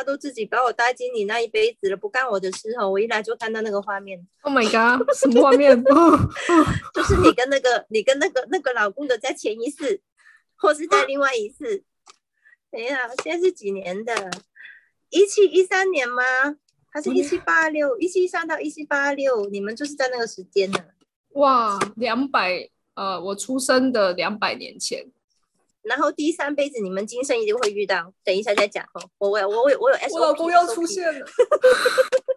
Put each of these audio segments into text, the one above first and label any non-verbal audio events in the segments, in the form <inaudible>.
他都自己把我带进你那一辈子了，不干我的事哦。我一来就看到那个画面，Oh my god，<laughs> 什么画面？<laughs> 哦就是你跟那个你跟那个那个老公的在前一世，或是在另外一世。等一下，现在是几年的？一七一三年吗？还是一七八六？一七一三到一七八六，你们就是在那个时间呢。哇，两百呃，我出生的两百年前，然后第三辈子你们今生一定会遇到，等一下再讲哦。我我有我有我有 SOP，我老公要出现了。<laughs>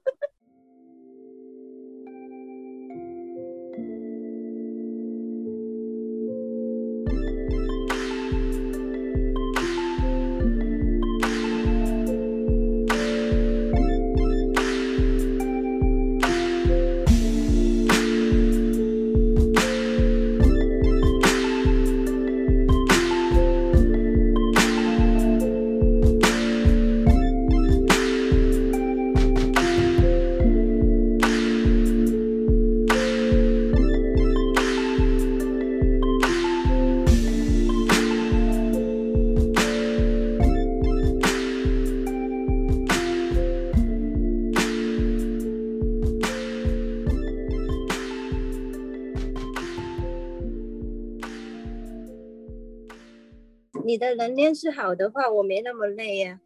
你的能量是好的话，我没那么累呀、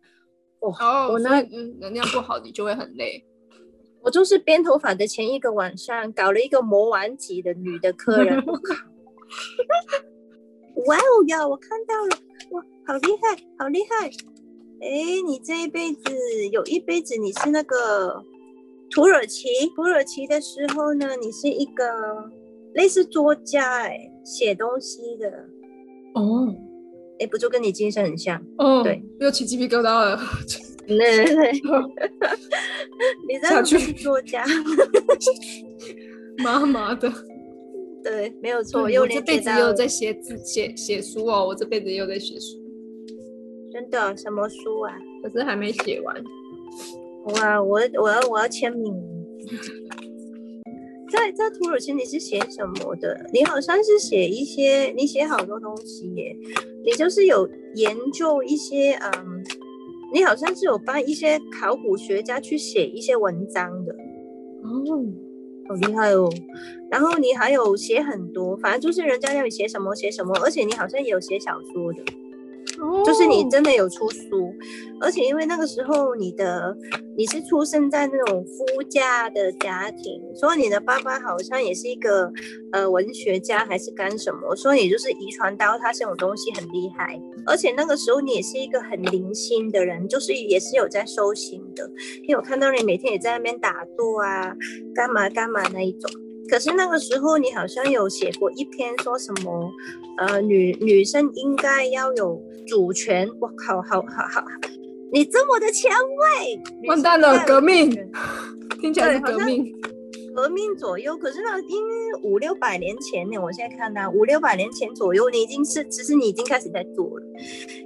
哦，我呢所以嗯能量不好，你就会很累。我就是编头发的前一个晚上，搞了一个魔丸级的女的客人，我靠！哇哦呀，我看到了，哇，好厉害，好厉害！哎，你这一辈子有一辈子你是那个土耳其，土耳其的时候呢，你是一个类似作家，哎，写东西的，哦哎，不就跟你精神很像？哦，对，又起鸡皮疙瘩了。<laughs> 对对对，<laughs> 你真的下去是作家，妈妈的，对，没有错，我这辈子也有在写字、写写书哦，我这辈子也有在写书，真的什么书啊？可是还没写完。哇，我我要我要签名。在在土耳其你是写什么的？你好像是写一些，你写好多东西耶。你就是有研究一些，嗯，你好像是有帮一些考古学家去写一些文章的，哦，好厉害哦。然后你还有写很多，反正就是人家要你写什么写什么，而且你好像也有写小说的。就是你真的有出书，而且因为那个时候你的你是出生在那种夫家的家庭，所以你的爸爸好像也是一个呃文学家还是干什么，所以你就是遗传到他这种东西很厉害。而且那个时候你也是一个很灵心的人，就是也是有在修行的，因为我看到你每天也在那边打坐啊，干嘛干嘛那一种。可是那个时候你好像有写过一篇说什么，呃，女女生应该要有主权。我靠，好好好，你这么的前卫，完蛋了革命 <laughs> 听起来是对好像革命。革命左右。可是呢，因为五六百年前呢，我现在看到五六百年前左右，你已经是其实你已经开始在做了。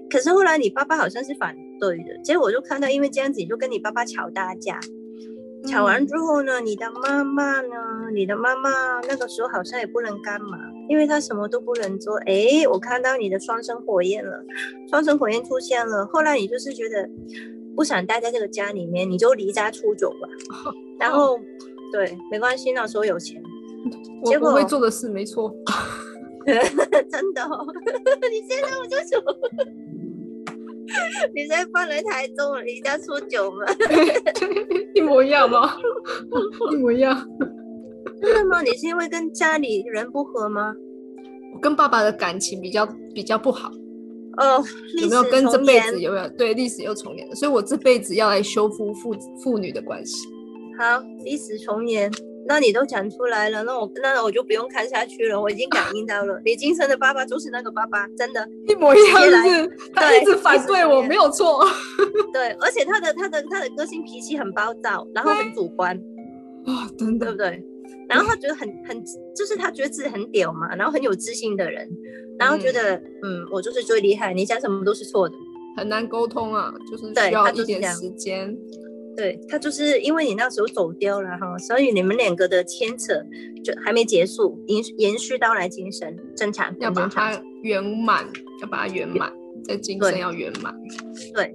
可是后来你爸爸好像是反对的，结果我就看到，因为这样子你就跟你爸爸吵大架。吵完之后呢，你的妈妈呢？你的妈妈那个时候好像也不能干嘛，因为她什么都不能做。哎，我看到你的双生火焰了，双生火焰出现了。后来你就是觉得不想待在这个家里面，你就离家出走吧。<laughs> 然后，对，没关系，那时候有钱，结果会做的事没错。<laughs> 真的、哦。<laughs> 你现在我就说，你现在搬来台中了，离家出走吗？一模一样吗？一模一样。真的吗？你是因为跟家里人不和吗？我跟爸爸的感情比较比较不好，哦，有没有跟这辈子有没有对历史又重演了？所以我这辈子要来修复父父女的关系。好，历史重演。那你都讲出来了，那我那我就不用看下去了，我已经感应到了，你今生的爸爸就是那个爸爸，真的。一模一样，接来是？他一直反对我，没有错。对，而且他的他的他的个性脾气很暴躁，然后很主观，啊，<laughs> 真的对不，对？然后他觉得很很，就是他觉得自己很屌嘛，然后很有自信的人，然后觉得嗯我就是最厉害，你讲什么都是错的。很难沟通啊，就是对需要一点他就是时间。对他就是因为你那时候走丢了哈，所以你们两个的牵扯就还没结束，延延续到来今生，正常，要把它圆满，要把它圆满，在今对生要圆满。对。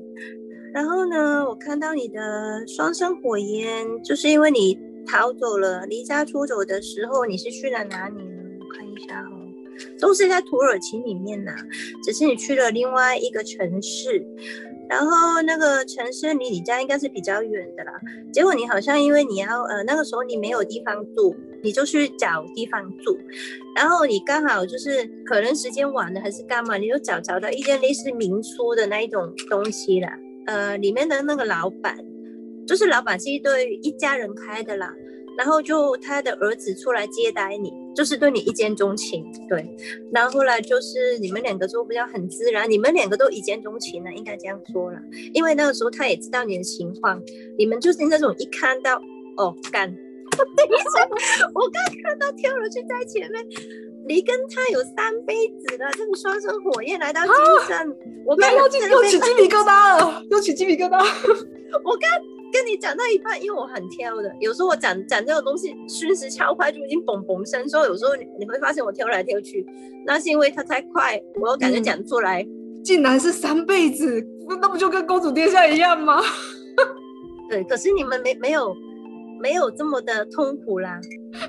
然后呢，我看到你的双生火焰，就是因为你逃走了，离家出走的时候，你是去了哪里呢？我看一下哈，都是在土耳其里面呐，只是你去了另外一个城市。然后那个城市离你家应该是比较远的啦，结果你好像因为你要呃那个时候你没有地方住，你就去找地方住，然后你刚好就是可能时间晚了还是干嘛，你就找找到一间类似民宿的那一种东西啦，呃里面的那个老板，就是老板是一对一家人开的啦。然后就他的儿子出来接待你，就是对你一见钟情，对。然后后来就是你们两个就比较很自然，你们两个都一见钟情了，应该这样说了。因为那个时候他也知道你的情况，你们就是那种一看到哦干，<laughs> 等一下我刚看到跳楼去在前面，你跟他有三辈子了，这个双生火焰来到今生，我刚又起又起鸡皮疙瘩了，又起鸡皮疙瘩，<laughs> 我刚。跟你讲到一半，因为我很挑的，有时候我讲讲这种东西，瞬时超快就已经嘣嘣声，所以有时候你你会发现我挑来挑去，那是因为它太快，我又感觉讲出来，竟然是三辈子，那不就跟公主殿下一样吗？<laughs> 对，可是你们没没有没有这么的痛苦啦，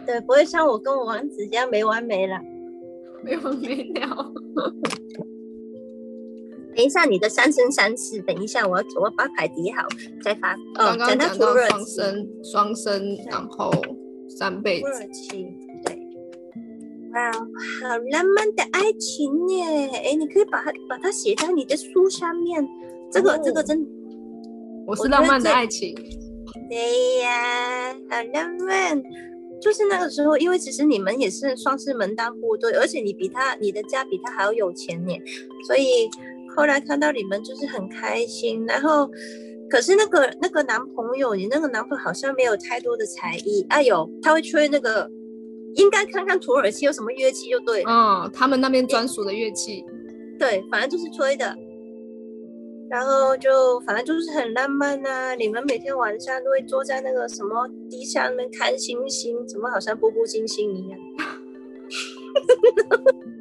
对，不会像我跟我王子一样没完没了，没完没了。等一下，你的三生三世。等一下，我要我把牌叠好再发。刚刚讲到双生，双生，然后三辈子。土耳其，对。哇，好浪漫的爱情耶！哎，你可以把它把它写在你的书上面。这个这个真，我是浪漫的爱情。对呀，好浪漫。就是那个时候，因为其实你们也是算是门当户对，而且你比他，你的家比他还要有钱呢，所以。后来看到你们就是很开心，然后，可是那个那个男朋友，你那个男朋友好像没有太多的才艺。哎呦，他会吹那个，应该看看土耳其有什么乐器就对。嗯，他们那边专属的乐器。对，反正就是吹的。然后就反正就是很浪漫啊！你们每天晚上都会坐在那个什么地下面看星星，怎么好像步步惊心一样。<laughs>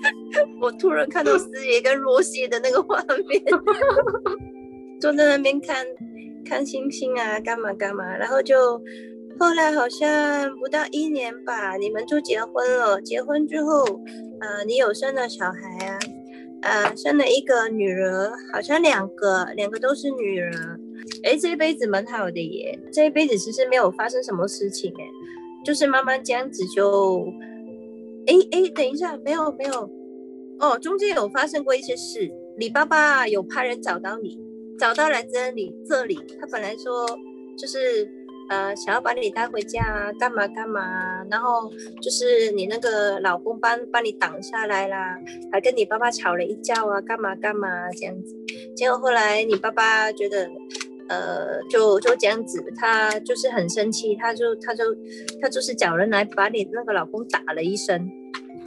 <laughs> 我突然看到师爷跟罗西的那个画面，坐在那边看看星星啊，干嘛干嘛，然后就后来好像不到一年吧，你们就结婚了。结婚之后，呃，你有生了小孩啊，呃，生了一个女儿，好像两个，两个都是女儿。哎，这一辈子蛮好的耶，这一辈子其实没有发生什么事情哎，就是慢慢这样子就，哎哎，等一下，没有没有。哦，中间有发生过一些事，你爸爸有派人找到你，找到来这里，这里他本来说就是呃想要把你带回家，干嘛干嘛，然后就是你那个老公帮帮你挡下来啦，还跟你爸爸吵了一架啊，干嘛干嘛这样子，结果后来你爸爸觉得呃就就这样子，她就是很生气，她就她就她就是找人来把你那个老公打了一身。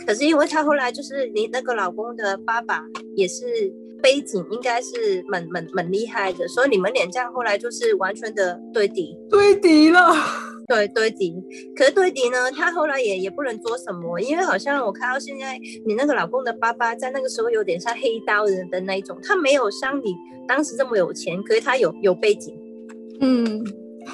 可是因为她后来就是你那个老公的爸爸也是背景应该是蛮蛮蛮厉害的，所以你们两这样后来就是完全的对敌，对敌了，对对敌。可是对敌呢，他后来也也不能做什么，因为好像我看到现在你那个老公的爸爸在那个时候有点像黑刀人的那一种，他没有像你当时这么有钱，可是他有有背景，嗯，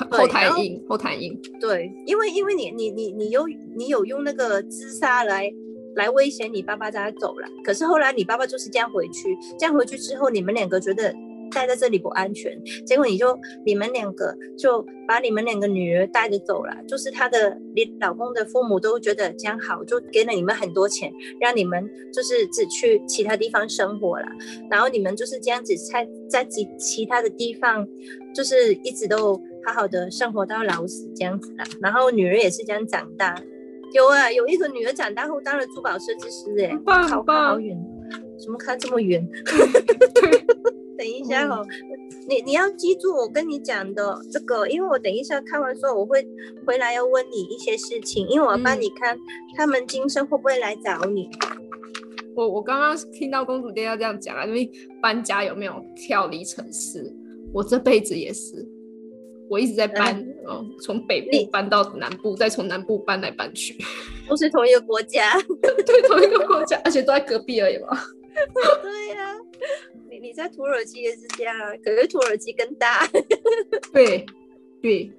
后台硬，后台硬，对，因为因为你你你你有你有用那个自杀来。来威胁你爸爸，让他走了。可是后来你爸爸就是这样回去，这样回去之后，你们两个觉得待在这里不安全，结果你就你们两个就把你们两个女儿带着走了。就是她的你老公的父母都觉得这样好，就给了你们很多钱，让你们就是只去其他地方生活了。然后你们就是这样子在在其其他的地方，就是一直都好好的生活到老死这样子了。然后女儿也是这样长大。有啊，有一个女儿长大后当了珠宝设计师，哎，好棒，好远，怎么看这么远？<laughs> 等一下哦，你你要记住我跟你讲的这个，因为我等一下看完之后我会回来要问你一些事情，因为我要帮你看他们今生会不会来找你。我我刚刚听到公主爹要这样讲啊，因为搬家有没有跳离城市？我这辈子也是。我一直在搬，嗯，从北部搬到南部，再从南部搬来搬去，都是同一个国家，<laughs> 对，同一个国家，而且都在隔壁而已嘛。<laughs> 对呀，你你在土耳其也是这样啊，可是土耳其更大。<laughs> 对，对，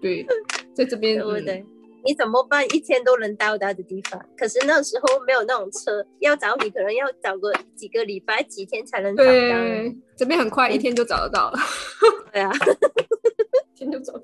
对，在这边对不对？你怎么办？一天都能到达的地方，可是那时候没有那种车，要找你可能要找个几个礼拜、几天才能找到。对，这边很快，一天就找得到了。对啊，<laughs> 一天就找到。